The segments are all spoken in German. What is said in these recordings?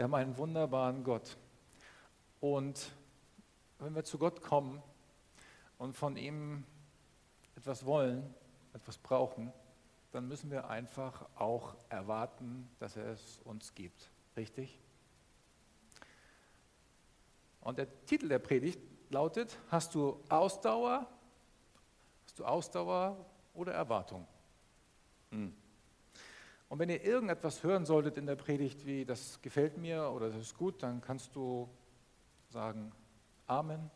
wir haben einen wunderbaren Gott. Und wenn wir zu Gott kommen und von ihm etwas wollen, etwas brauchen, dann müssen wir einfach auch erwarten, dass er es uns gibt. Richtig? Und der Titel der Predigt lautet, hast du Ausdauer? Hast du Ausdauer oder Erwartung? Hm. Und wenn ihr irgendetwas hören solltet in der Predigt, wie das gefällt mir oder das ist gut, dann kannst du sagen Amen.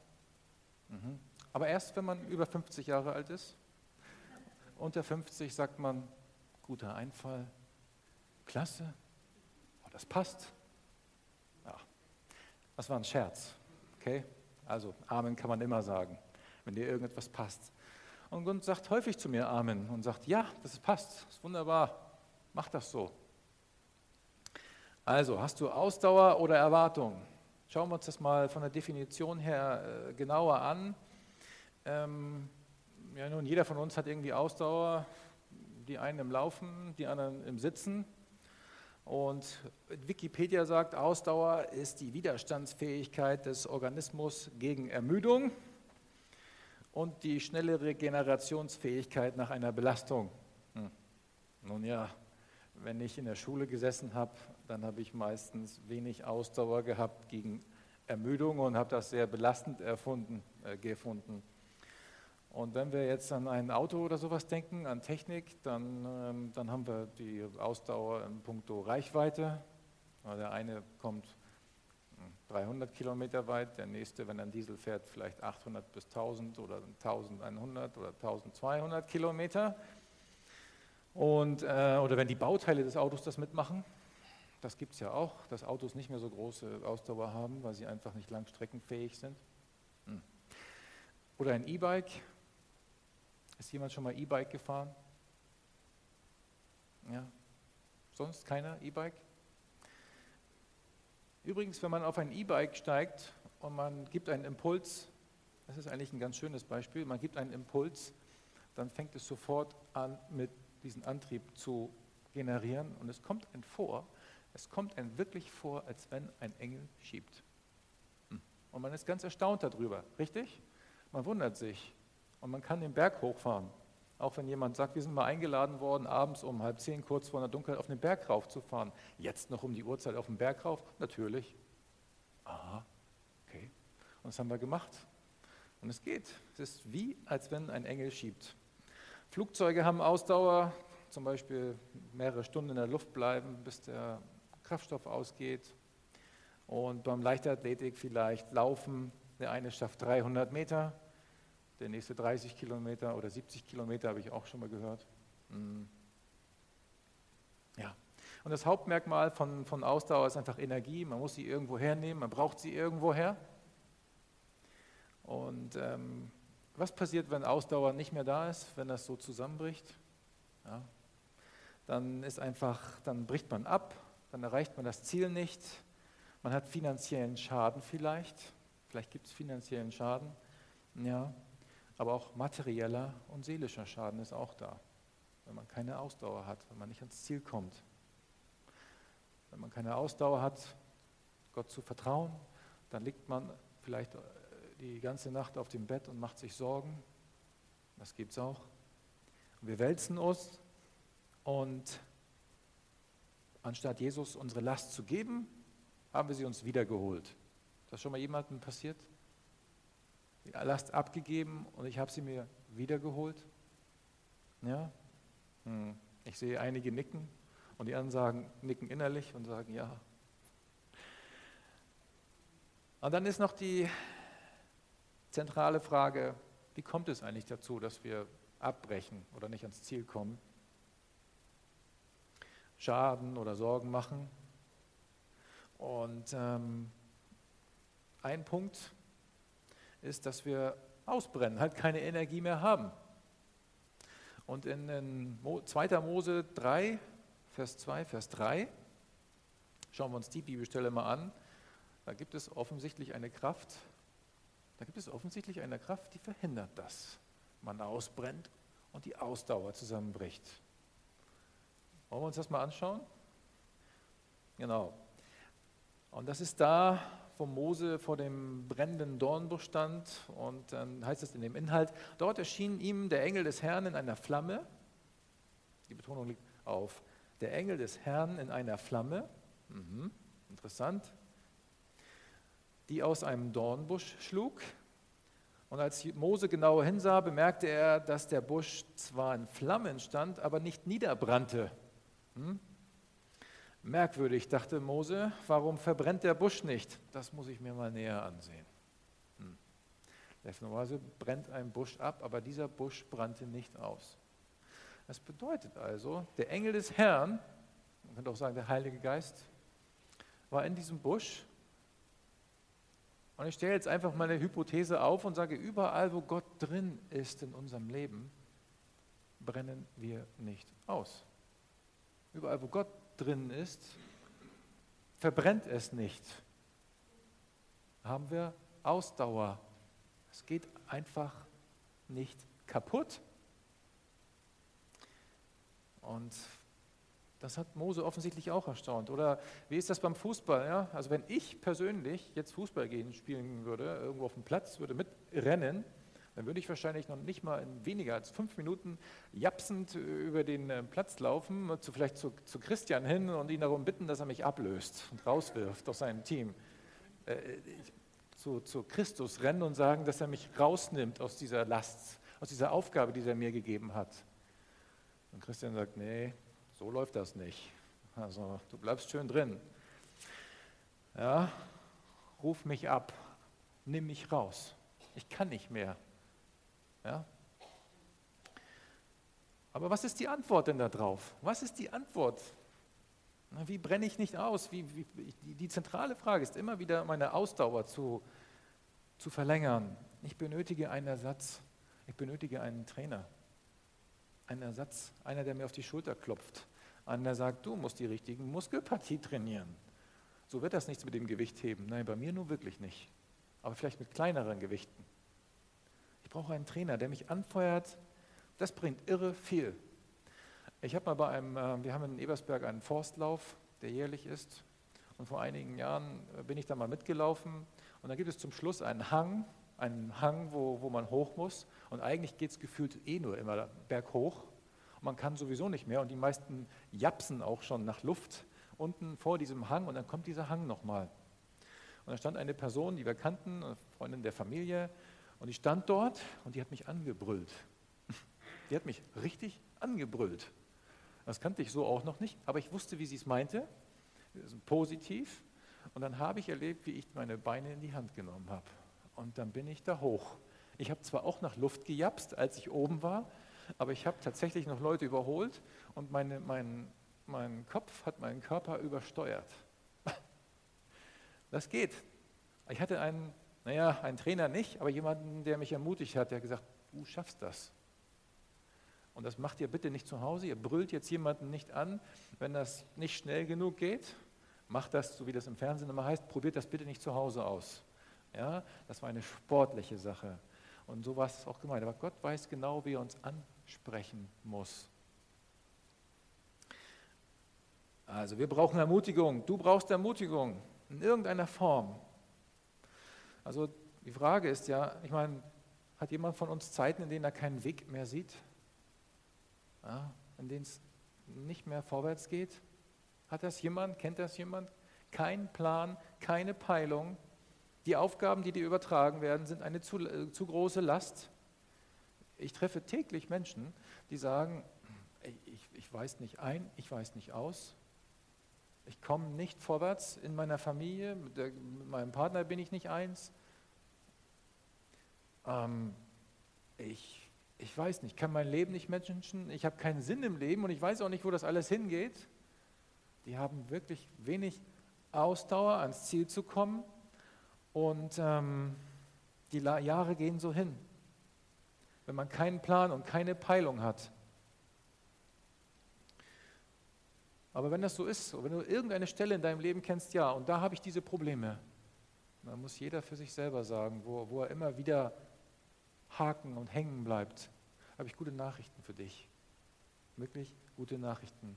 Mhm. Aber erst, wenn man über 50 Jahre alt ist. Unter 50 sagt man guter Einfall, klasse, oh, das passt. Ja, das war ein Scherz. Okay? Also Amen kann man immer sagen, wenn dir irgendetwas passt. Und Gott sagt häufig zu mir Amen und sagt, ja, das passt, das ist wunderbar. Mach das so. Also, hast du Ausdauer oder Erwartung? Schauen wir uns das mal von der Definition her äh, genauer an. Ähm, ja, nun, jeder von uns hat irgendwie Ausdauer, die einen im Laufen, die anderen im Sitzen. Und Wikipedia sagt, Ausdauer ist die Widerstandsfähigkeit des Organismus gegen Ermüdung und die schnelle Regenerationsfähigkeit nach einer Belastung. Hm. Nun ja, wenn ich in der Schule gesessen habe, dann habe ich meistens wenig Ausdauer gehabt gegen Ermüdung und habe das sehr belastend erfunden, äh, gefunden. Und wenn wir jetzt an ein Auto oder sowas denken, an Technik, dann, ähm, dann haben wir die Ausdauer in puncto Reichweite. Der eine kommt 300 hm, Kilometer weit, der nächste, wenn er einen Diesel fährt, vielleicht 800 bis 1000 oder 1100 oder 1200 Kilometer. Und, äh, oder wenn die Bauteile des Autos das mitmachen, das gibt es ja auch, dass Autos nicht mehr so große Ausdauer haben, weil sie einfach nicht langstreckenfähig sind. Hm. Oder ein E-Bike. Ist jemand schon mal E-Bike gefahren? Ja. Sonst keiner E-Bike? Übrigens, wenn man auf ein E-Bike steigt und man gibt einen Impuls, das ist eigentlich ein ganz schönes Beispiel, man gibt einen Impuls, dann fängt es sofort an mit diesen Antrieb zu generieren. Und es kommt ein vor, es kommt ein wirklich vor, als wenn ein Engel schiebt. Und man ist ganz erstaunt darüber, richtig? Man wundert sich und man kann den Berg hochfahren. Auch wenn jemand sagt, wir sind mal eingeladen worden, abends um halb zehn, kurz vor der Dunkelheit, auf den Berg raufzufahren. Jetzt noch um die Uhrzeit auf den Berg rauf? Natürlich. Aha, okay. Und das haben wir gemacht. Und es geht. Es ist wie, als wenn ein Engel schiebt. Flugzeuge haben Ausdauer, zum Beispiel mehrere Stunden in der Luft bleiben, bis der Kraftstoff ausgeht. Und beim Leichtathletik vielleicht laufen. Der eine schafft 300 Meter, der nächste 30 Kilometer oder 70 Kilometer, habe ich auch schon mal gehört. Hm. Ja. Und das Hauptmerkmal von, von Ausdauer ist einfach Energie. Man muss sie irgendwo hernehmen, man braucht sie irgendwo her. Und ähm, was passiert, wenn Ausdauer nicht mehr da ist, wenn das so zusammenbricht? Ja, dann ist einfach, dann bricht man ab, dann erreicht man das Ziel nicht, man hat finanziellen Schaden vielleicht, vielleicht gibt es finanziellen Schaden, ja, aber auch materieller und seelischer Schaden ist auch da, wenn man keine Ausdauer hat, wenn man nicht ans Ziel kommt. Wenn man keine Ausdauer hat, Gott zu vertrauen, dann liegt man vielleicht die ganze Nacht auf dem Bett und macht sich Sorgen. Das gibt es auch. Und wir wälzen uns und anstatt Jesus unsere Last zu geben, haben wir sie uns wiedergeholt. Ist das schon mal jemandem passiert? Die Last abgegeben und ich habe sie mir wiedergeholt? Ja? Hm. Ich sehe einige nicken und die anderen sagen, nicken innerlich und sagen ja. Und dann ist noch die zentrale Frage, wie kommt es eigentlich dazu, dass wir abbrechen oder nicht ans Ziel kommen? Schaden oder Sorgen machen? Und ähm, ein Punkt ist, dass wir ausbrennen, halt keine Energie mehr haben. Und in, in 2. Mose 3, Vers 2, Vers 3, schauen wir uns die Bibelstelle mal an, da gibt es offensichtlich eine Kraft, da gibt es offensichtlich eine Kraft, die verhindert das. Man ausbrennt und die Ausdauer zusammenbricht. Wollen wir uns das mal anschauen? Genau. Und das ist da, wo Mose vor dem brennenden Dornbusch stand. Und dann heißt es in dem Inhalt, dort erschien ihm der Engel des Herrn in einer Flamme. Die Betonung liegt auf der Engel des Herrn in einer Flamme. Mhm, interessant. Die aus einem Dornbusch schlug. Und als Mose genauer hinsah, bemerkte er, dass der Busch zwar in Flammen stand, aber nicht niederbrannte. Hm? Merkwürdig, dachte Mose, warum verbrennt der Busch nicht? Das muss ich mir mal näher ansehen. Hm. Brennt ein Busch ab, aber dieser Busch brannte nicht aus. Das bedeutet also, der Engel des Herrn, man könnte auch sagen der Heilige Geist, war in diesem Busch. Und ich stelle jetzt einfach mal eine Hypothese auf und sage, überall, wo Gott drin ist in unserem Leben, brennen wir nicht aus. Überall, wo Gott drin ist, verbrennt es nicht. Haben wir Ausdauer. Es geht einfach nicht kaputt. Und das hat Mose offensichtlich auch erstaunt. Oder wie ist das beim Fußball? Ja? Also wenn ich persönlich jetzt Fußball gehen spielen würde, irgendwo auf dem Platz, würde mitrennen, dann würde ich wahrscheinlich noch nicht mal in weniger als fünf Minuten japsend über den äh, Platz laufen, zu, vielleicht zu, zu Christian hin und ihn darum bitten, dass er mich ablöst und rauswirft aus seinem Team. Äh, zu, zu Christus rennen und sagen, dass er mich rausnimmt aus dieser Last, aus dieser Aufgabe, die er mir gegeben hat. Und Christian sagt, nee, so läuft das nicht. Also du bleibst schön drin. Ja, ruf mich ab, nimm mich raus. Ich kann nicht mehr. Ja? Aber was ist die Antwort denn darauf? Was ist die Antwort? Wie brenne ich nicht aus? Wie, wie, die zentrale Frage ist immer wieder, meine Ausdauer zu, zu verlängern. Ich benötige einen Ersatz. Ich benötige einen Trainer. Einen Ersatz, einer, der mir auf die Schulter klopft. Einer, der sagt, du musst die richtigen Muskelpartie trainieren. So wird das nichts mit dem Gewicht heben. Nein, bei mir nur wirklich nicht. Aber vielleicht mit kleineren Gewichten brauche einen Trainer, der mich anfeuert. Das bringt irre viel. Ich habe mal bei einem, äh, wir haben in Ebersberg einen Forstlauf, der jährlich ist. Und vor einigen Jahren äh, bin ich da mal mitgelaufen. Und da gibt es zum Schluss einen Hang, einen Hang, wo, wo man hoch muss. Und eigentlich geht es gefühlt eh nur immer berghoch. Und man kann sowieso nicht mehr. Und die meisten japsen auch schon nach Luft unten vor diesem Hang. Und dann kommt dieser Hang nochmal. Und da stand eine Person, die wir kannten, eine Freundin der Familie, und ich stand dort und die hat mich angebrüllt. Die hat mich richtig angebrüllt. Das kannte ich so auch noch nicht, aber ich wusste, wie sie es meinte. Positiv. Und dann habe ich erlebt, wie ich meine Beine in die Hand genommen habe. Und dann bin ich da hoch. Ich habe zwar auch nach Luft gejapst, als ich oben war, aber ich habe tatsächlich noch Leute überholt und meine, mein, mein Kopf hat meinen Körper übersteuert. Das geht. Ich hatte einen naja, ein Trainer nicht, aber jemanden, der mich ermutigt hat, der hat gesagt, du schaffst das. Und das macht ihr bitte nicht zu Hause. Ihr brüllt jetzt jemanden nicht an, wenn das nicht schnell genug geht. Macht das, so wie das im Fernsehen immer heißt, probiert das bitte nicht zu Hause aus. Ja, das war eine sportliche Sache. Und so war es auch gemeint. Aber Gott weiß genau, wie er uns ansprechen muss. Also wir brauchen Ermutigung. Du brauchst Ermutigung in irgendeiner Form. Also die Frage ist ja, ich meine, hat jemand von uns Zeiten, in denen er keinen Weg mehr sieht? Ja, in denen es nicht mehr vorwärts geht? Hat das jemand? Kennt das jemand? Kein Plan, keine Peilung. Die Aufgaben, die dir übertragen werden, sind eine zu, äh, zu große Last. Ich treffe täglich Menschen, die sagen, ich, ich weiß nicht ein, ich weiß nicht aus. Ich komme nicht vorwärts in meiner Familie, mit, der, mit meinem Partner bin ich nicht eins. Ähm, ich, ich weiß nicht, ich kann mein Leben nicht managen, ich habe keinen Sinn im Leben und ich weiß auch nicht, wo das alles hingeht. Die haben wirklich wenig Ausdauer, ans Ziel zu kommen. Und ähm, die Jahre gehen so hin, wenn man keinen Plan und keine Peilung hat. Aber wenn das so ist, wenn du irgendeine Stelle in deinem Leben kennst, ja, und da habe ich diese Probleme, dann muss jeder für sich selber sagen, wo, wo er immer wieder haken und hängen bleibt, habe ich gute Nachrichten für dich. Wirklich gute Nachrichten.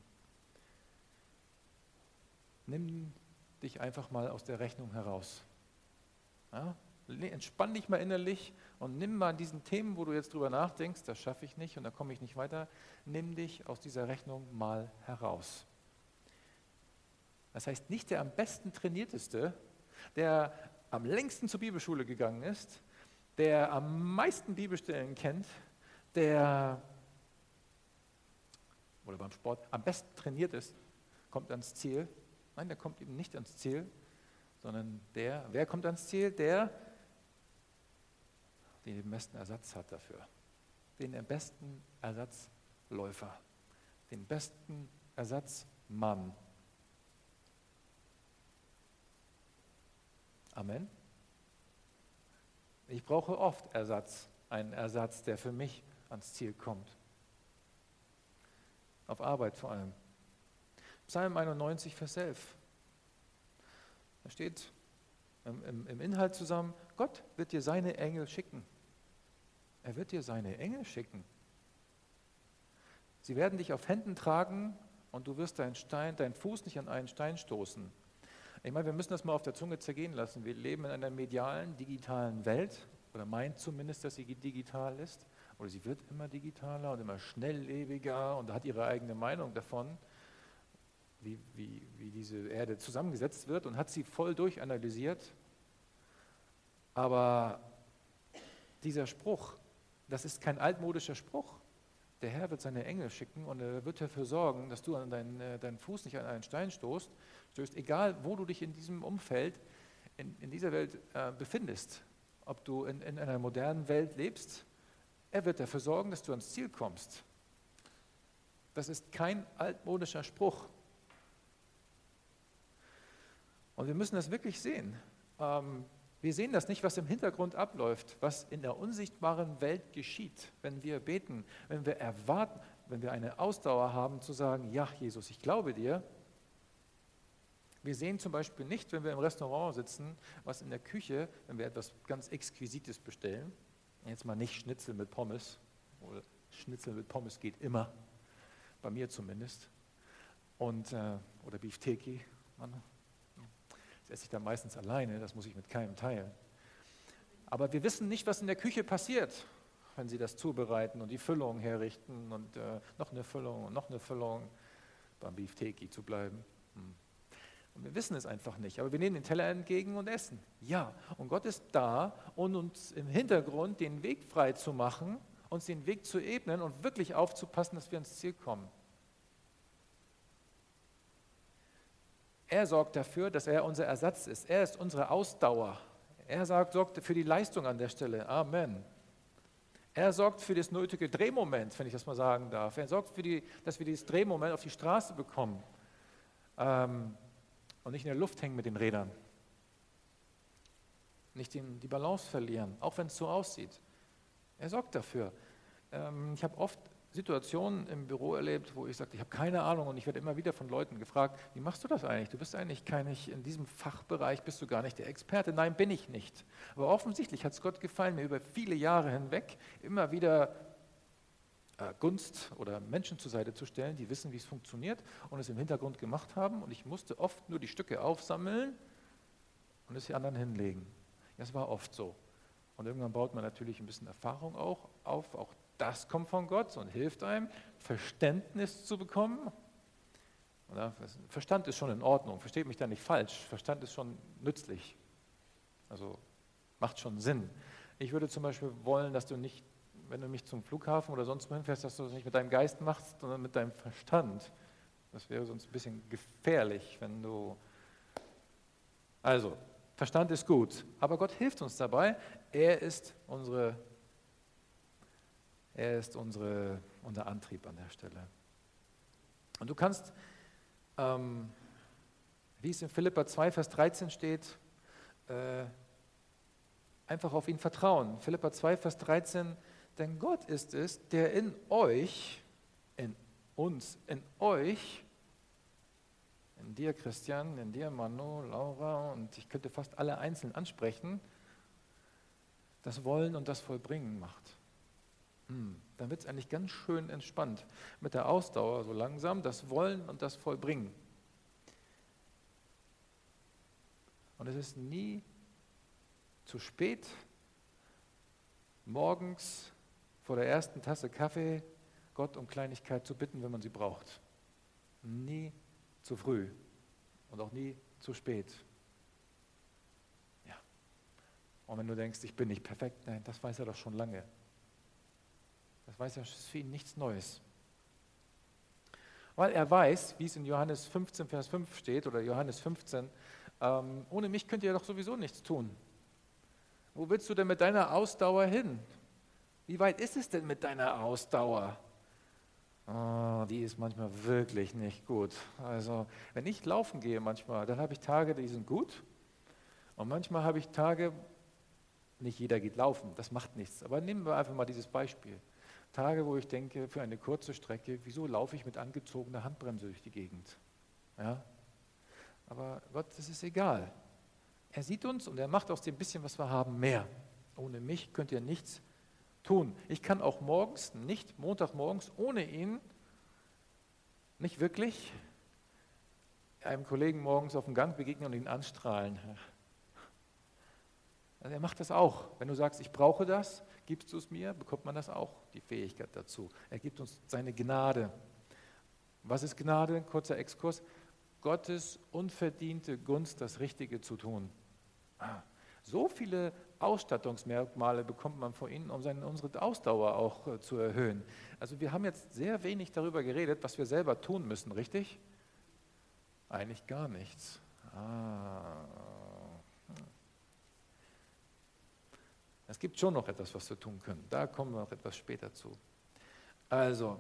Nimm dich einfach mal aus der Rechnung heraus. Ja? Entspann dich mal innerlich und nimm mal an diesen Themen, wo du jetzt drüber nachdenkst, das schaffe ich nicht und da komme ich nicht weiter, nimm dich aus dieser Rechnung mal heraus. Das heißt, nicht der am besten trainierteste, der am längsten zur Bibelschule gegangen ist, der am meisten Bibelstellen kennt, der oder beim Sport am besten trainiert ist, kommt ans Ziel. Nein, der kommt eben nicht ans Ziel, sondern der, wer kommt ans Ziel? Der, der den besten Ersatz hat dafür. Den besten Ersatzläufer, den besten Ersatzmann. Amen. Ich brauche oft Ersatz, einen Ersatz, der für mich ans Ziel kommt. Auf Arbeit vor allem. Psalm 91, Vers 11. Da steht im, im, Inhalt zusammen, Gott wird dir seine Engel schicken. Er wird dir seine Engel schicken. Sie werden dich auf Händen tragen und du wirst deinen, Stein, deinen Fuß nicht an einen Stein stoßen. Ich meine, wir müssen das mal auf der Zunge zergehen lassen. Wir leben in einer medialen, digitalen Welt, oder meint zumindest, dass sie digital ist, oder sie wird immer digitaler und immer schnelllebiger und hat ihre eigene Meinung davon, wie, wie, wie diese Erde zusammengesetzt wird und hat sie voll durchanalysiert. Aber dieser Spruch, das ist kein altmodischer Spruch. Der Herr wird seine Engel schicken und er wird dafür sorgen, dass du an deinen, äh, deinen Fuß nicht an einen Stein stoßt, stößt, egal wo du dich in diesem Umfeld, in, in dieser Welt äh, befindest, ob du in, in einer modernen Welt lebst, er wird dafür sorgen, dass du ans Ziel kommst. Das ist kein altmodischer Spruch. Und wir müssen das wirklich sehen. Ähm, wir sehen das nicht, was im Hintergrund abläuft, was in der unsichtbaren Welt geschieht, wenn wir beten, wenn wir erwarten, wenn wir eine Ausdauer haben zu sagen, ja Jesus, ich glaube dir, wir sehen zum Beispiel nicht, wenn wir im Restaurant sitzen, was in der Küche, wenn wir etwas ganz Exquisites bestellen, jetzt mal nicht Schnitzel mit Pommes, oder Schnitzel mit Pommes geht immer, bei mir zumindest, und, äh, oder Beefteki, das esse ich dann meistens alleine, das muss ich mit keinem teilen. Aber wir wissen nicht, was in der Küche passiert, wenn sie das zubereiten und die Füllung herrichten und äh, noch eine Füllung und noch eine Füllung, beim Beefteki zu bleiben. Hm. Und wir wissen es einfach nicht. Aber wir nehmen den Teller entgegen und essen. Ja, und Gott ist da, um uns im Hintergrund den Weg frei zu machen, uns den Weg zu ebnen und wirklich aufzupassen, dass wir ans Ziel kommen. Er sorgt dafür, dass er unser Ersatz ist. Er ist unsere Ausdauer. Er sagt, sorgt für die Leistung an der Stelle. Amen. Er sorgt für das nötige Drehmoment, wenn ich das mal sagen darf. Er sorgt für die, dass wir dieses Drehmoment auf die Straße bekommen. Ähm, und nicht in der Luft hängen mit den Rädern. Nicht die Balance verlieren, auch wenn es so aussieht. Er sorgt dafür. Ähm, ich habe oft Situationen im Büro erlebt, wo ich sagte, ich habe keine Ahnung und ich werde immer wieder von Leuten gefragt, wie machst du das eigentlich? Du bist eigentlich kein, in diesem Fachbereich bist du gar nicht der Experte. Nein, bin ich nicht. Aber offensichtlich hat es Gott gefallen, mir über viele Jahre hinweg immer wieder äh, Gunst oder Menschen zur Seite zu stellen, die wissen, wie es funktioniert und es im Hintergrund gemacht haben. Und ich musste oft nur die Stücke aufsammeln und es die anderen hinlegen. Das war oft so. Und irgendwann baut man natürlich ein bisschen Erfahrung auch auf. Auch das kommt von Gott und hilft einem, Verständnis zu bekommen. Verstand ist schon in Ordnung, versteht mich da nicht falsch. Verstand ist schon nützlich. Also macht schon Sinn. Ich würde zum Beispiel wollen, dass du nicht wenn du mich zum Flughafen oder sonst wohin fährst, dass du das nicht mit deinem Geist machst, sondern mit deinem Verstand. Das wäre sonst ein bisschen gefährlich, wenn du. Also, Verstand ist gut, aber Gott hilft uns dabei. Er ist unsere, er ist unsere, unser Antrieb an der Stelle. Und du kannst ähm, Wie es in Philippa 2, Vers 13 steht, äh, einfach auf ihn vertrauen. Philippa 2, Vers 13, denn Gott ist es, der in euch, in uns, in euch, in dir Christian, in dir Manu, Laura und ich könnte fast alle einzeln ansprechen, das Wollen und das Vollbringen macht. Hm, dann wird es eigentlich ganz schön entspannt mit der Ausdauer so langsam, das Wollen und das Vollbringen. Und es ist nie zu spät, morgens vor der ersten Tasse Kaffee Gott um Kleinigkeit zu bitten, wenn man sie braucht. Nie zu früh und auch nie zu spät. Ja. Und wenn du denkst, ich bin nicht perfekt, nein, das weiß er doch schon lange. Das weiß er, ist für ihn nichts Neues. Weil er weiß, wie es in Johannes 15, Vers 5 steht, oder Johannes 15, ähm, ohne mich könnt ihr doch sowieso nichts tun. Wo willst du denn mit deiner Ausdauer hin? Wie weit ist es denn mit deiner Ausdauer? Oh, die ist manchmal wirklich nicht gut. Also, wenn ich laufen gehe manchmal, dann habe ich Tage, die sind gut. Und manchmal habe ich Tage, nicht jeder geht laufen, das macht nichts. Aber nehmen wir einfach mal dieses Beispiel. Tage, wo ich denke, für eine kurze Strecke, wieso laufe ich mit angezogener Handbremse durch die Gegend? Ja? Aber Gott, das ist egal. Er sieht uns und er macht aus dem bisschen, was wir haben, mehr. Ohne mich könnt ihr nichts tun. Ich kann auch morgens, nicht Montagmorgens, ohne ihn, nicht wirklich einem Kollegen morgens auf dem Gang begegnen und ihn anstrahlen. Also er macht das auch. Wenn du sagst, ich brauche das, gibst du es mir, bekommt man das auch, die Fähigkeit dazu. Er gibt uns seine Gnade. Was ist Gnade? Kurzer Exkurs. Gottes unverdiente Gunst, das Richtige zu tun. Ah, so viele Ausstattungsmerkmale bekommt man von ihnen, um seine, unsere Ausdauer auch äh, zu erhöhen. Also wir haben jetzt sehr wenig darüber geredet, was wir selber tun müssen, richtig? Eigentlich gar nichts. Ah. Es gibt schon noch etwas, was wir tun können. Da kommen wir noch etwas später zu. Also,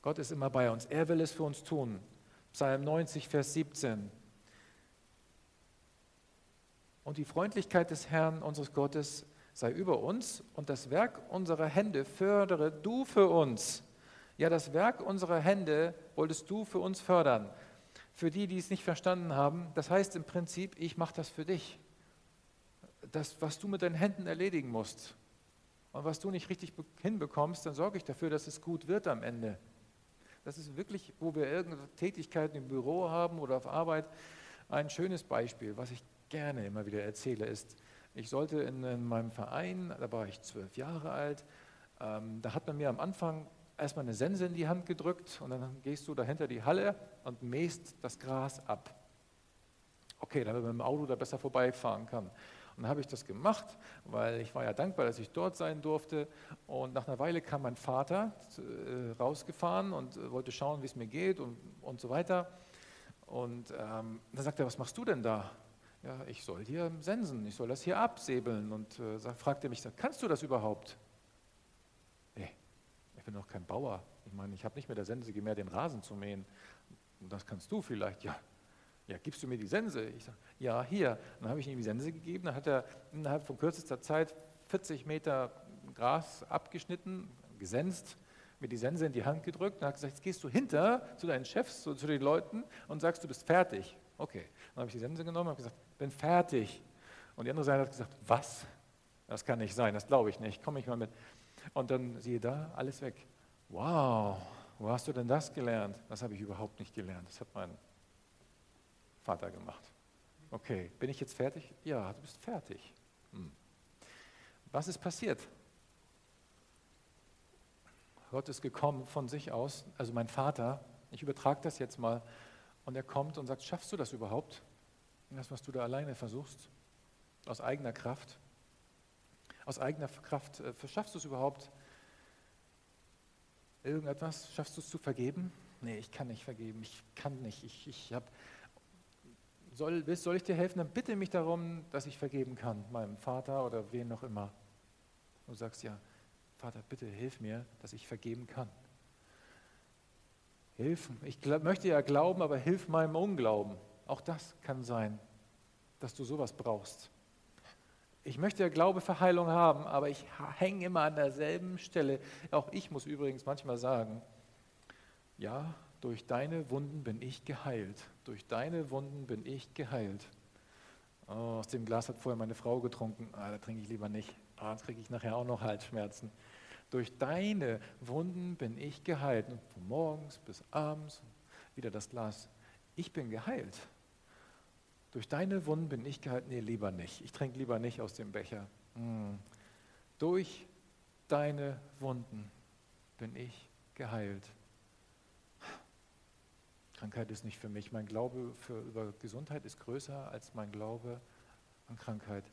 Gott ist immer bei uns. Er will es für uns tun. Psalm 90, Vers 17. Und die Freundlichkeit des Herrn, unseres Gottes, sei über uns und das Werk unserer Hände fördere du für uns. Ja, das Werk unserer Hände wolltest du für uns fördern. Für die, die es nicht verstanden haben, das heißt im Prinzip, ich mache das für dich. Das, was du mit deinen Händen erledigen musst und was du nicht richtig hinbekommst, dann sorge ich dafür, dass es gut wird am Ende. Das ist wirklich, wo wir irgendeine Tätigkeiten im Büro haben oder auf Arbeit, ein schönes Beispiel, was ich gerne immer wieder erzähle, ist, ich sollte in, in meinem Verein, da war ich zwölf Jahre alt, ähm, da hat man mir am Anfang erstmal eine Sense in die Hand gedrückt und dann gehst du dahinter die Halle und mähst das Gras ab. Okay, damit man mit dem Auto da besser vorbeifahren kann. Und dann habe ich das gemacht, weil ich war ja dankbar, dass ich dort sein durfte. Und nach einer Weile kam mein Vater äh, rausgefahren und äh, wollte schauen, wie es mir geht und, und so weiter. Und ähm, dann sagte er, was machst du denn da? Ja, ich soll hier sensen, ich soll das hier absäbeln. Und äh, fragte mich, kannst du das überhaupt? Nee, ich bin doch kein Bauer. Ich meine, ich habe nicht mit der Sense gemerkt, den Rasen zu mähen. Und das kannst du vielleicht. Ja, ja, gibst du mir die Sense? Ich sage, ja, hier. dann habe ich ihm die Sense gegeben. Dann hat er innerhalb von kürzester Zeit 40 Meter Gras abgeschnitten, gesenzt, mir die Sense in die Hand gedrückt und hat gesagt, jetzt gehst du hinter zu deinen Chefs, zu, zu den Leuten und sagst, du bist fertig. Okay. Dann habe ich die Sense genommen und habe gesagt, bin fertig. Und die andere Seite hat gesagt, was? Das kann nicht sein, das glaube ich nicht. Komme ich mal mit. Und dann siehe da, alles weg. Wow, wo hast du denn das gelernt? Das habe ich überhaupt nicht gelernt. Das hat mein Vater gemacht. Okay, bin ich jetzt fertig? Ja, du bist fertig. Hm. Was ist passiert? Gott ist gekommen von sich aus, also mein Vater, ich übertrage das jetzt mal, und er kommt und sagt, schaffst du das überhaupt? Das, was du da alleine versuchst, aus eigener Kraft, aus eigener Kraft, äh, schaffst du es überhaupt? Irgendetwas, schaffst du es zu vergeben? Nee, ich kann nicht vergeben, ich kann nicht, ich, ich habe soll, soll ich dir helfen, dann bitte mich darum, dass ich vergeben kann, meinem Vater oder wen noch immer. Du sagst ja, Vater, bitte hilf mir, dass ich vergeben kann. Hilf, ich glaub, möchte ja glauben, aber hilf meinem Unglauben. Auch das kann sein, dass du sowas brauchst. Ich möchte ja Glaube für Heilung haben, aber ich hänge immer an derselben Stelle. Auch ich muss übrigens manchmal sagen, ja, durch deine Wunden bin ich geheilt. Durch deine Wunden bin ich geheilt. Oh, aus dem Glas hat vorher meine Frau getrunken. Ah, da trinke ich lieber nicht. Ah, sonst kriege ich nachher auch noch Halsschmerzen. Durch deine Wunden bin ich geheilt. Und von morgens bis abends wieder das Glas. Ich bin geheilt. Durch deine Wunden bin ich geheilt. Nee, lieber nicht. Ich trinke lieber nicht aus dem Becher. Hm. Durch deine Wunden bin ich geheilt. Krankheit ist nicht für mich. Mein Glaube für, über Gesundheit ist größer als mein Glaube an Krankheit.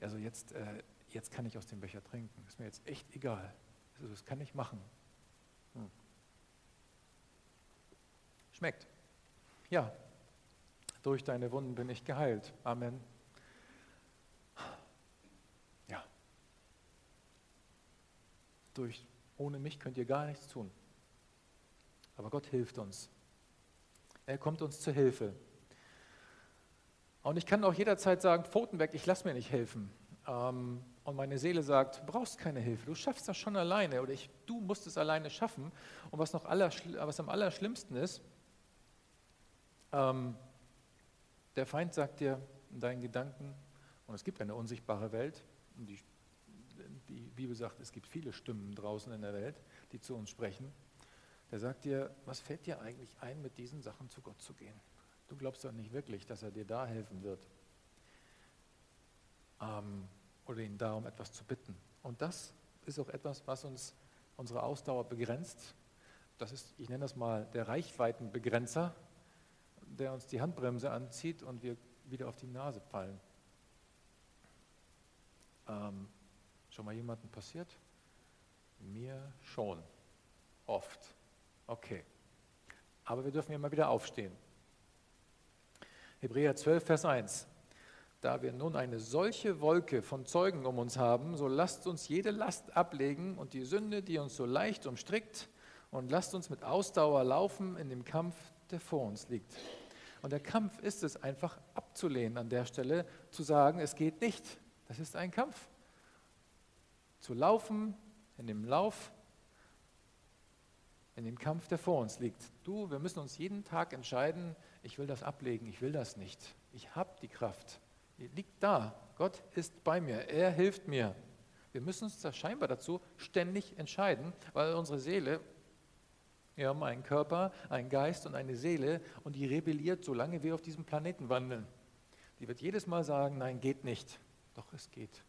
Also jetzt, äh, jetzt kann ich aus dem Becher trinken. Ist mir jetzt echt egal. Also das kann ich machen. Hm. Schmeckt. Ja, durch deine Wunden bin ich geheilt. Amen. Ja. Durch, ohne mich könnt ihr gar nichts tun. Aber Gott hilft uns. Er kommt uns zur Hilfe. Und ich kann auch jederzeit sagen, Pfoten weg, ich lasse mir nicht helfen. Ähm, und meine Seele sagt, du brauchst keine Hilfe, du schaffst das schon alleine oder ich, du musst es alleine schaffen. Und was, noch aller, was am allerschlimmsten ist, ähm, der Feind sagt dir in deinen Gedanken, und es gibt eine unsichtbare Welt, die, die Bibel sagt, es gibt viele Stimmen draußen in der Welt, die zu uns sprechen, der sagt dir, was fällt dir eigentlich ein, mit diesen Sachen zu Gott zu gehen? Du glaubst doch nicht wirklich, dass er dir da helfen wird. Ähm, oder ihn darum etwas zu bitten. Und das ist auch etwas, was uns unsere Ausdauer begrenzt. Das ist, ich nenne das mal, der Reichweitenbegrenzer, der uns die Handbremse anzieht und wir wieder auf die Nase fallen. Ähm, schon mal jemandem passiert? Mir schon. Oft. Okay. Aber wir dürfen immer wieder aufstehen. Hebräer 12, Vers 1. Da wir nun eine solche Wolke von Zeugen um uns haben, so lasst uns jede Last ablegen und die Sünde, die uns so leicht umstrickt, und lasst uns mit Ausdauer laufen in dem Kampf, der vor uns liegt. Und der Kampf ist es einfach abzulehnen an der Stelle, zu sagen, es geht nicht. Das ist ein Kampf. Zu laufen in dem Lauf in dem Kampf, der vor uns liegt. Du, wir müssen uns jeden Tag entscheiden, ich will das ablegen, ich will das nicht. Ich habe die Kraft. Die liegt da. Gott ist bei mir. Er hilft mir. Wir müssen uns da scheinbar dazu ständig entscheiden, weil unsere Seele, wir haben einen Körper, einen Geist und eine Seele und die rebelliert, solange wir auf diesem Planeten wandeln. Die wird jedes Mal sagen, nein, geht nicht. Doch es geht.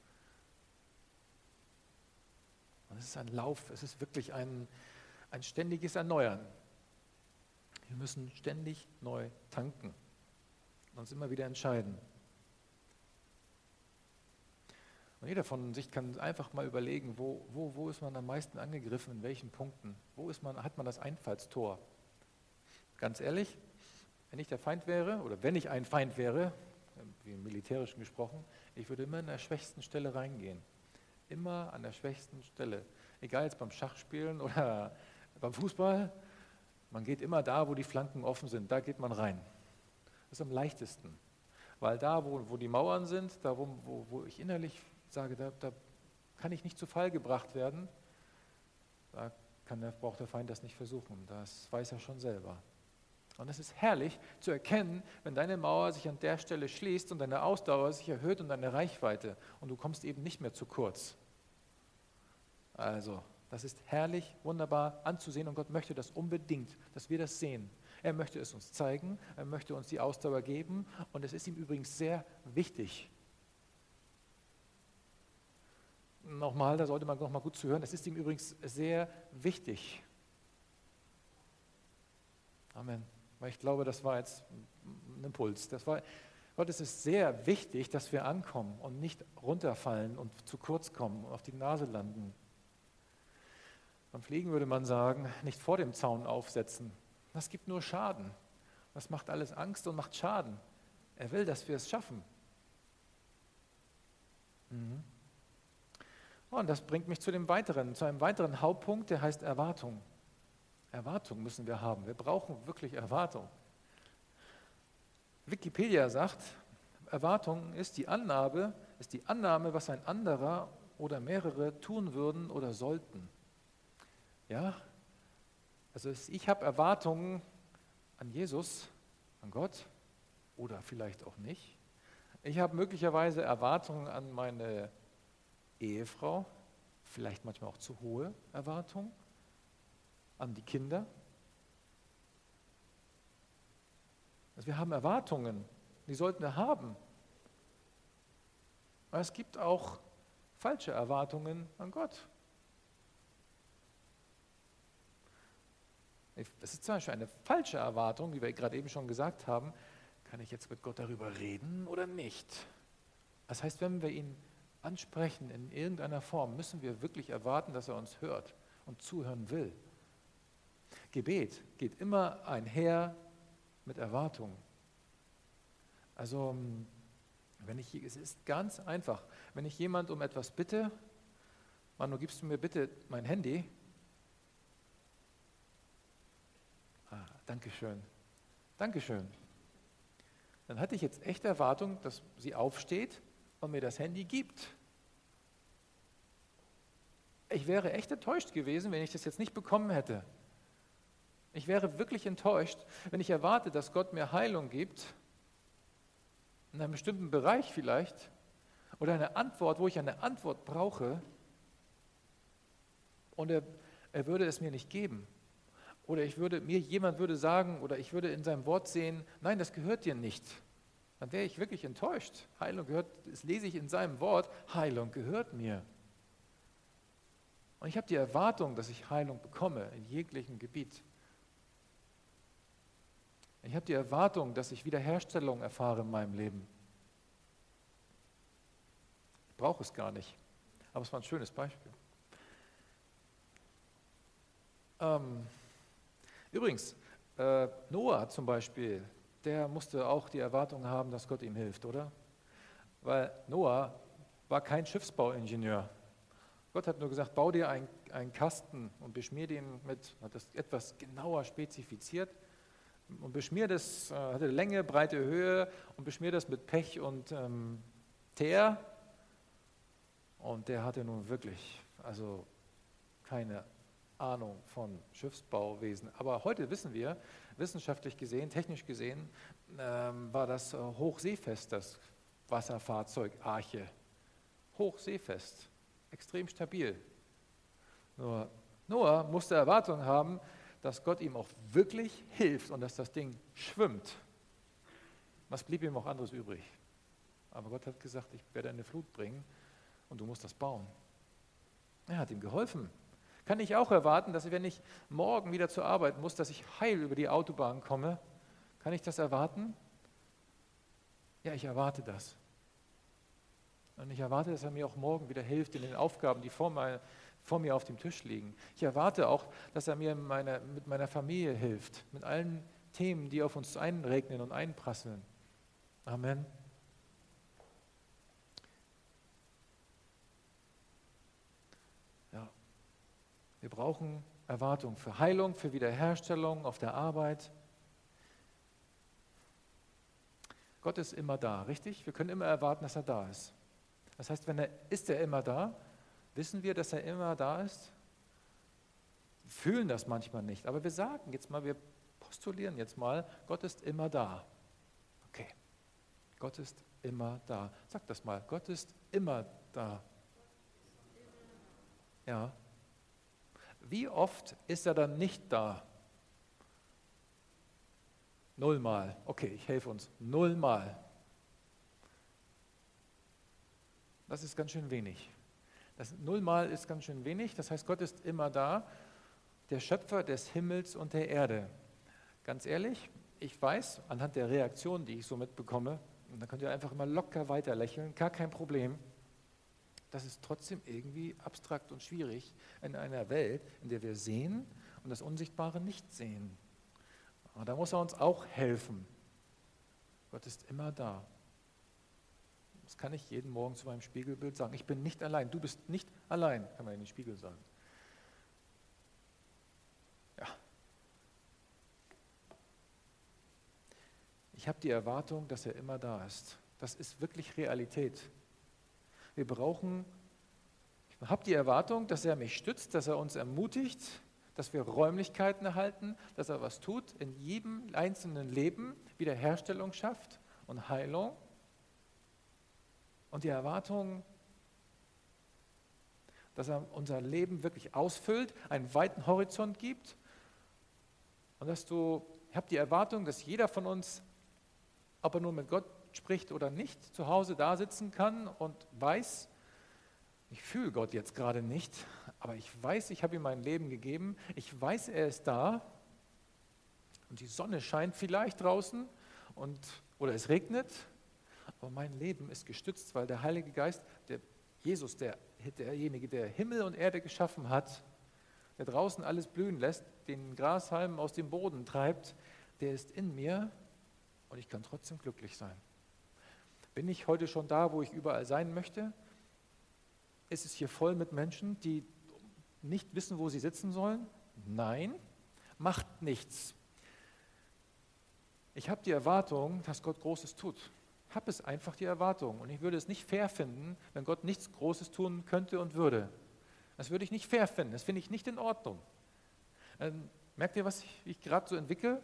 Und es ist ein Lauf, es ist wirklich ein, ein ständiges Erneuern. Wir müssen ständig neu tanken und uns immer wieder entscheiden. Und jeder von sich kann einfach mal überlegen, wo, wo, wo ist man am meisten angegriffen, in welchen Punkten, wo ist man, hat man das Einfallstor. Ganz ehrlich, wenn ich der Feind wäre oder wenn ich ein Feind wäre, wie militärisch gesprochen, ich würde immer an der schwächsten Stelle reingehen. Immer an der schwächsten Stelle. Egal jetzt beim Schachspielen oder beim Fußball, man geht immer da, wo die Flanken offen sind, da geht man rein. Das ist am leichtesten. Weil da, wo, wo die Mauern sind, da, wo, wo, ich innerlich sage, da, da, kann ich nicht zu Fall gebracht werden, da der, braucht der Feind das nicht versuchen. Das weiß er schon selber. Und es ist herrlich zu erkennen, wenn deine Mauer sich an der Stelle schließt und deine Ausdauer sich erhöht und deine Reichweite und du kommst eben nicht mehr zu kurz. Also, das ist herrlich, wunderbar anzusehen und Gott möchte das unbedingt, dass wir das sehen. Er möchte es uns zeigen, er möchte uns die Ausdauer geben und es ist ihm übrigens sehr wichtig. Nochmal, da sollte man noch mal gut zuhören, es ist ihm übrigens sehr wichtig. Amen. Weil ich glaube, das war jetzt ein Impuls. Das war, Gott, es ist sehr wichtig, dass wir ankommen und nicht runterfallen und zu kurz kommen und auf die Nase landen. Beim Fliegen würde man sagen, nicht vor dem Zaun aufsetzen. Das gibt nur Schaden. Das macht alles Angst und macht Schaden. Er will, dass wir es schaffen. Mhm. Und das bringt mich zu dem weiteren, zu einem weiteren Hauptpunkt, der heißt Erwartung. Erwartung müssen wir haben. Wir brauchen wirklich Erwartung. Wikipedia sagt, Erwartung ist die Annahme, ist die Annahme, was ein anderer oder mehrere tun würden oder sollten. Ja, also ich habe Erwartungen an Jesus, an Gott oder vielleicht auch nicht. Ich habe möglicherweise Erwartungen an meine Ehefrau, vielleicht manchmal auch zu hohe Erwartungen, an die Kinder. Also wir haben Erwartungen, die sollten wir haben. Aber es gibt auch falsche Erwartungen an Gott. Es ist zum Beispiel eine falsche Erwartung, wie wir gerade eben schon gesagt haben, kann ich jetzt mit Gott darüber reden oder nicht? Das heißt, wenn wir ihn ansprechen in irgendeiner Form, müssen wir wirklich erwarten, dass er uns hört und zuhören will. Gebet geht immer einher mit Erwartung. Also, wenn ich, es ist ganz einfach, wenn ich jemand um etwas bitte, Manu, gibst du mir bitte mein Handy? Ah, Dankeschön. Dankeschön dann hatte ich jetzt echt Erwartung, dass sie aufsteht und mir das Handy gibt. Ich wäre echt enttäuscht gewesen, wenn ich das jetzt nicht bekommen hätte. Ich wäre wirklich enttäuscht, wenn ich erwarte, dass Gott mir Heilung gibt, in einem bestimmten Bereich vielleicht, oder eine Antwort, wo ich eine Antwort brauche, und er, er würde es mir nicht geben. Oder ich würde, mir jemand würde sagen, oder ich würde in seinem Wort sehen, nein, das gehört dir nicht. Dann wäre ich wirklich enttäuscht. Heilung gehört, das lese ich in seinem Wort, Heilung gehört mir. Und ich habe die Erwartung, dass ich Heilung bekomme in jeglichem Gebiet. Ich habe die Erwartung, dass ich Wiederherstellung erfahre in meinem Leben. Ich brauche es gar nicht, aber es war ein schönes Beispiel. Ähm, Übrigens, äh, Noah zum Beispiel, der musste auch die Erwartung haben, dass Gott ihm hilft, oder? Weil Noah war kein Schiffsbauingenieur. Gott hat nur gesagt, bau dir einen, einen Kasten und beschmier den mit, hat das etwas genauer spezifiziert und beschmier das, äh, hatte Länge, breite Höhe und beschmier das mit Pech und ähm, Teer. Und der hatte nun wirklich, also keine Ahnung von Schiffsbauwesen. Aber heute wissen wir, wissenschaftlich gesehen, technisch gesehen, ähm, war das äh, hochseefest, das Wasserfahrzeug Arche. Hochseefest, extrem stabil. Nur Noah musste Erwartungen haben, dass Gott ihm auch wirklich hilft und dass das Ding schwimmt. Was blieb ihm auch anderes übrig? Aber Gott hat gesagt, ich werde eine Flut bringen und du musst das bauen. Er hat ihm geholfen. Kann ich auch erwarten, dass wenn ich morgen wieder zur Arbeit muss, dass ich heil über die Autobahn komme? Kann ich das erwarten? Ja, ich erwarte das. Und ich erwarte, dass er mir auch morgen wieder hilft in den Aufgaben, die vor, mein, vor mir auf dem Tisch liegen. Ich erwarte auch, dass er mir meine, mit meiner Familie hilft, mit allen Themen, die auf uns einregnen und einprasseln. Amen. Wir brauchen Erwartung für Heilung, für Wiederherstellung auf der Arbeit. Gott ist immer da, richtig? Wir können immer erwarten, dass er da ist. Das heißt, wenn er ist er immer da, wissen wir, dass er immer da ist. Wir fühlen das manchmal nicht, aber wir sagen jetzt mal, wir postulieren jetzt mal, Gott ist immer da. Okay. Gott ist immer da. Sag das mal, Gott ist immer da. Ja, wie oft ist er dann nicht da? Nullmal. Okay, ich helfe uns. Nullmal. Das ist ganz schön wenig. Das Nullmal ist ganz schön wenig. Das heißt, Gott ist immer da, der Schöpfer des Himmels und der Erde. Ganz ehrlich, ich weiß, anhand der Reaktion, die ich so mitbekomme, und da könnt ihr einfach immer locker weiter lächeln, gar kein Problem das ist trotzdem irgendwie abstrakt und schwierig in einer Welt, in der wir sehen und das Unsichtbare nicht sehen. Aber da muss er uns auch helfen. Gott ist immer da. Das kann ich jeden Morgen zu meinem Spiegelbild sagen. Ich bin nicht allein. Du bist nicht allein, kann man in den Spiegel sagen. Ja. Ich habe die Erwartung, dass er immer da ist. Das ist wirklich Realität. Wir brauchen, ich habe die Erwartung, dass er mich stützt, dass er uns ermutigt, dass wir Räumlichkeiten erhalten, dass er was tut in jedem einzelnen Leben, Wiederherstellung schafft und Heilung. Und die Erwartung, dass er unser Leben wirklich ausfüllt, einen weiten Horizont gibt und dass du, ich habe die Erwartung, dass jeder von uns, ob er nur mit Gott spricht oder nicht, zu Hause da sitzen kann und weiß, ich fühle Gott jetzt gerade nicht, aber ich weiß, ich habe ihm mein Leben gegeben, ich weiß, er ist da und die Sonne scheint vielleicht draußen und, oder es regnet, aber mein Leben ist gestützt, weil der Heilige Geist, der Jesus, der, derjenige, der Himmel und Erde geschaffen hat, der draußen alles blühen lässt, den Grashalm aus dem Boden treibt, der ist in mir und ich kann trotzdem glücklich sein. Bin ich heute schon da, wo ich überall sein möchte? Ist es hier voll mit Menschen, die nicht wissen, wo sie sitzen sollen? Nein, macht nichts. Ich habe die Erwartung, dass Gott Großes tut. Ich habe es einfach die Erwartung. Und ich würde es nicht fair finden, wenn Gott nichts Großes tun könnte und würde. Das würde ich nicht fair finden. Das finde ich nicht in Ordnung. Ähm, merkt ihr, was ich, ich gerade so entwickle?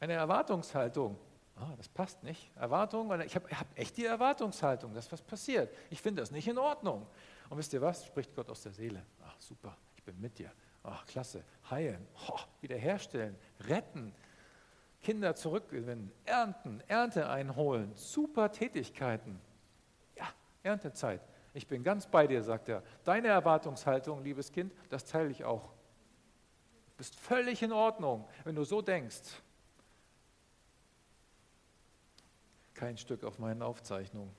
Eine Erwartungshaltung. Ah, das passt nicht. Erwartung, ich habe hab echt die Erwartungshaltung, dass was passiert. Ich finde das nicht in Ordnung. Und wisst ihr was? Spricht Gott aus der Seele. Ach, super, ich bin mit dir. Ach, klasse. Heilen, oh, wiederherstellen, retten, Kinder zurückgewinnen, ernten, Ernte einholen. Super Tätigkeiten. Ja, Erntezeit. Ich bin ganz bei dir, sagt er. Deine Erwartungshaltung, liebes Kind, das teile ich auch. Du bist völlig in Ordnung, wenn du so denkst. Kein Stück auf meinen Aufzeichnungen.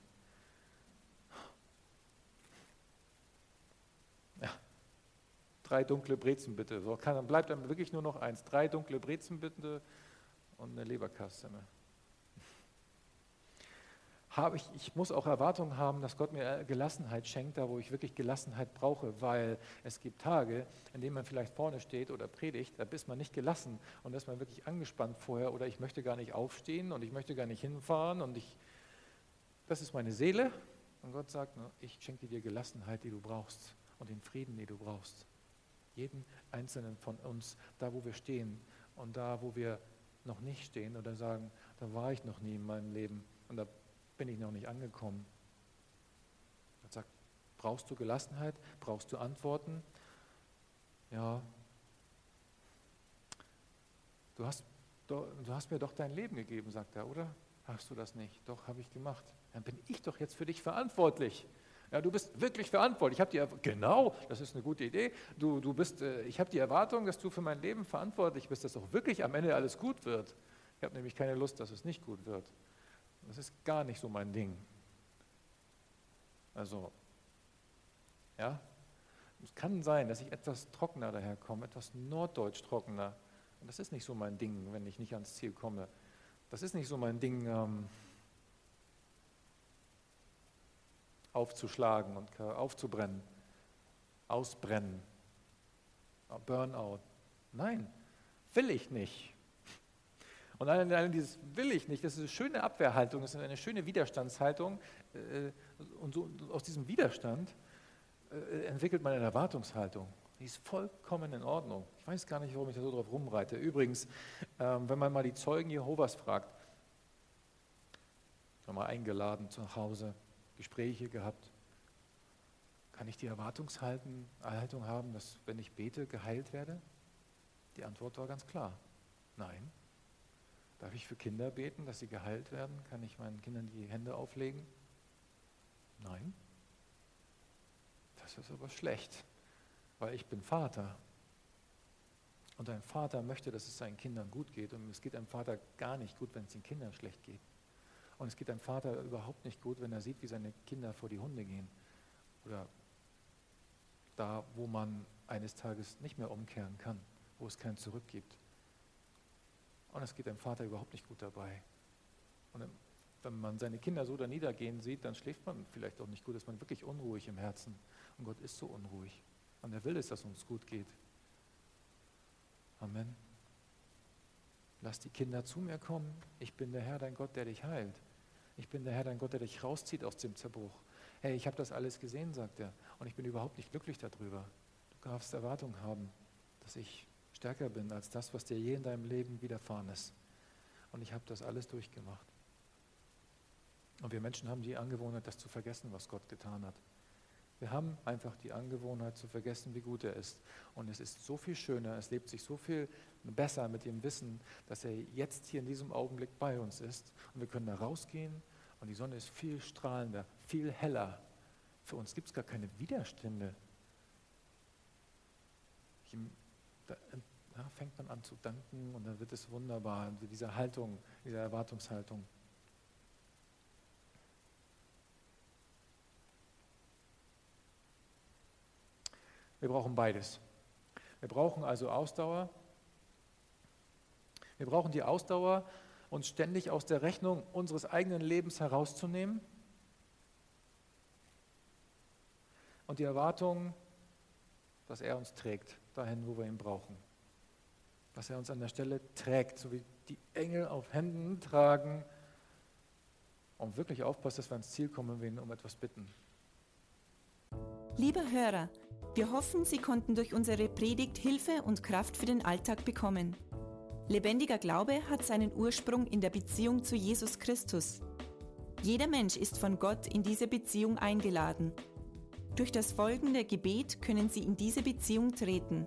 Ja, drei dunkle Brezen bitte. So kann, dann bleibt dann wirklich nur noch eins. Drei dunkle Brezen bitte und eine Leberkassemme habe ich, ich muss auch Erwartungen haben, dass Gott mir Gelassenheit schenkt, da wo ich wirklich Gelassenheit brauche, weil es gibt Tage, in denen man vielleicht vorne steht oder predigt, da ist man nicht gelassen und da ist man wirklich angespannt vorher oder ich möchte gar nicht aufstehen und ich möchte gar nicht hinfahren und ich, das ist meine Seele und Gott sagt, ich schenke dir Gelassenheit, die du brauchst und den Frieden, den du brauchst. Jeden einzelnen von uns, da wo wir stehen und da wo wir noch nicht stehen oder sagen, da war ich noch nie in meinem Leben und da bin ich noch nicht angekommen. Er sagt, brauchst du Gelassenheit? Brauchst du Antworten? Ja. Du hast, du hast mir doch dein Leben gegeben, sagt er, oder? Hast du das nicht? Doch, habe ich gemacht. Dann bin ich doch jetzt für dich verantwortlich. Ja, du bist wirklich verantwortlich. Ich habe die genau, das ist eine gute Idee. Du, du bist, äh, ich habe die Erwartung, dass du für mein Leben verantwortlich bist, dass auch wirklich am Ende alles gut wird. Ich habe nämlich keine Lust, dass es nicht gut wird. Das ist gar nicht so mein Ding. Also, ja, es kann sein, dass ich etwas trockener daherkomme, etwas norddeutsch trockener. Und das ist nicht so mein Ding, wenn ich nicht ans Ziel komme. Das ist nicht so mein Ding, ähm, aufzuschlagen und aufzubrennen, ausbrennen, Burnout. Nein, will ich nicht. Und allein dieses will ich nicht, das ist eine schöne Abwehrhaltung, das ist eine schöne Widerstandshaltung. Äh, und so, aus diesem Widerstand äh, entwickelt man eine Erwartungshaltung. Die ist vollkommen in Ordnung. Ich weiß gar nicht, warum ich da so drauf rumreite. Übrigens, ähm, wenn man mal die Zeugen Jehovas fragt, mal eingeladen zu Hause, Gespräche gehabt, kann ich die Erwartungshaltung haben, dass wenn ich bete, geheilt werde? Die Antwort war ganz klar, nein. Darf ich für Kinder beten, dass sie geheilt werden? Kann ich meinen Kindern die Hände auflegen? Nein. Das ist aber schlecht, weil ich bin Vater. Und ein Vater möchte, dass es seinen Kindern gut geht. Und es geht einem Vater gar nicht gut, wenn es den Kindern schlecht geht. Und es geht einem Vater überhaupt nicht gut, wenn er sieht, wie seine Kinder vor die Hunde gehen. Oder da, wo man eines Tages nicht mehr umkehren kann, wo es kein Zurück gibt. Und es geht dem Vater überhaupt nicht gut dabei. Und wenn man seine Kinder so da niedergehen sieht, dann schläft man vielleicht auch nicht gut, ist man wirklich unruhig im Herzen. Und Gott ist so unruhig. Und er will es, dass uns gut geht. Amen. Lass die Kinder zu mir kommen. Ich bin der Herr, dein Gott, der dich heilt. Ich bin der Herr, dein Gott, der dich rauszieht aus dem Zerbruch. Hey, ich habe das alles gesehen, sagt er. Und ich bin überhaupt nicht glücklich darüber. Du darfst Erwartung haben, dass ich stärker bin als das, was dir je in deinem Leben widerfahren ist. Und ich habe das alles durchgemacht. Und wir Menschen haben die Angewohnheit, das zu vergessen, was Gott getan hat. Wir haben einfach die Angewohnheit zu vergessen, wie gut er ist. Und es ist so viel schöner, es lebt sich so viel besser mit dem Wissen, dass er jetzt hier in diesem Augenblick bei uns ist. Und wir können da rausgehen und die Sonne ist viel strahlender, viel heller. Für uns gibt es gar keine Widerstände. Da ja, fängt man an zu danken und dann wird es wunderbar, diese Haltung, diese Erwartungshaltung. Wir brauchen beides. Wir brauchen also Ausdauer. Wir brauchen die Ausdauer, uns ständig aus der Rechnung unseres eigenen Lebens herauszunehmen und die Erwartung, dass er uns trägt, dahin, wo wir ihn brauchen. Dass er uns an der Stelle trägt, so wie die Engel auf Händen tragen und wirklich aufpasst, dass wir ans Ziel kommen, wenn wir ihn um etwas bitten. Liebe Hörer, wir hoffen, Sie konnten durch unsere Predigt Hilfe und Kraft für den Alltag bekommen. Lebendiger Glaube hat seinen Ursprung in der Beziehung zu Jesus Christus. Jeder Mensch ist von Gott in diese Beziehung eingeladen. Durch das folgende Gebet können Sie in diese Beziehung treten.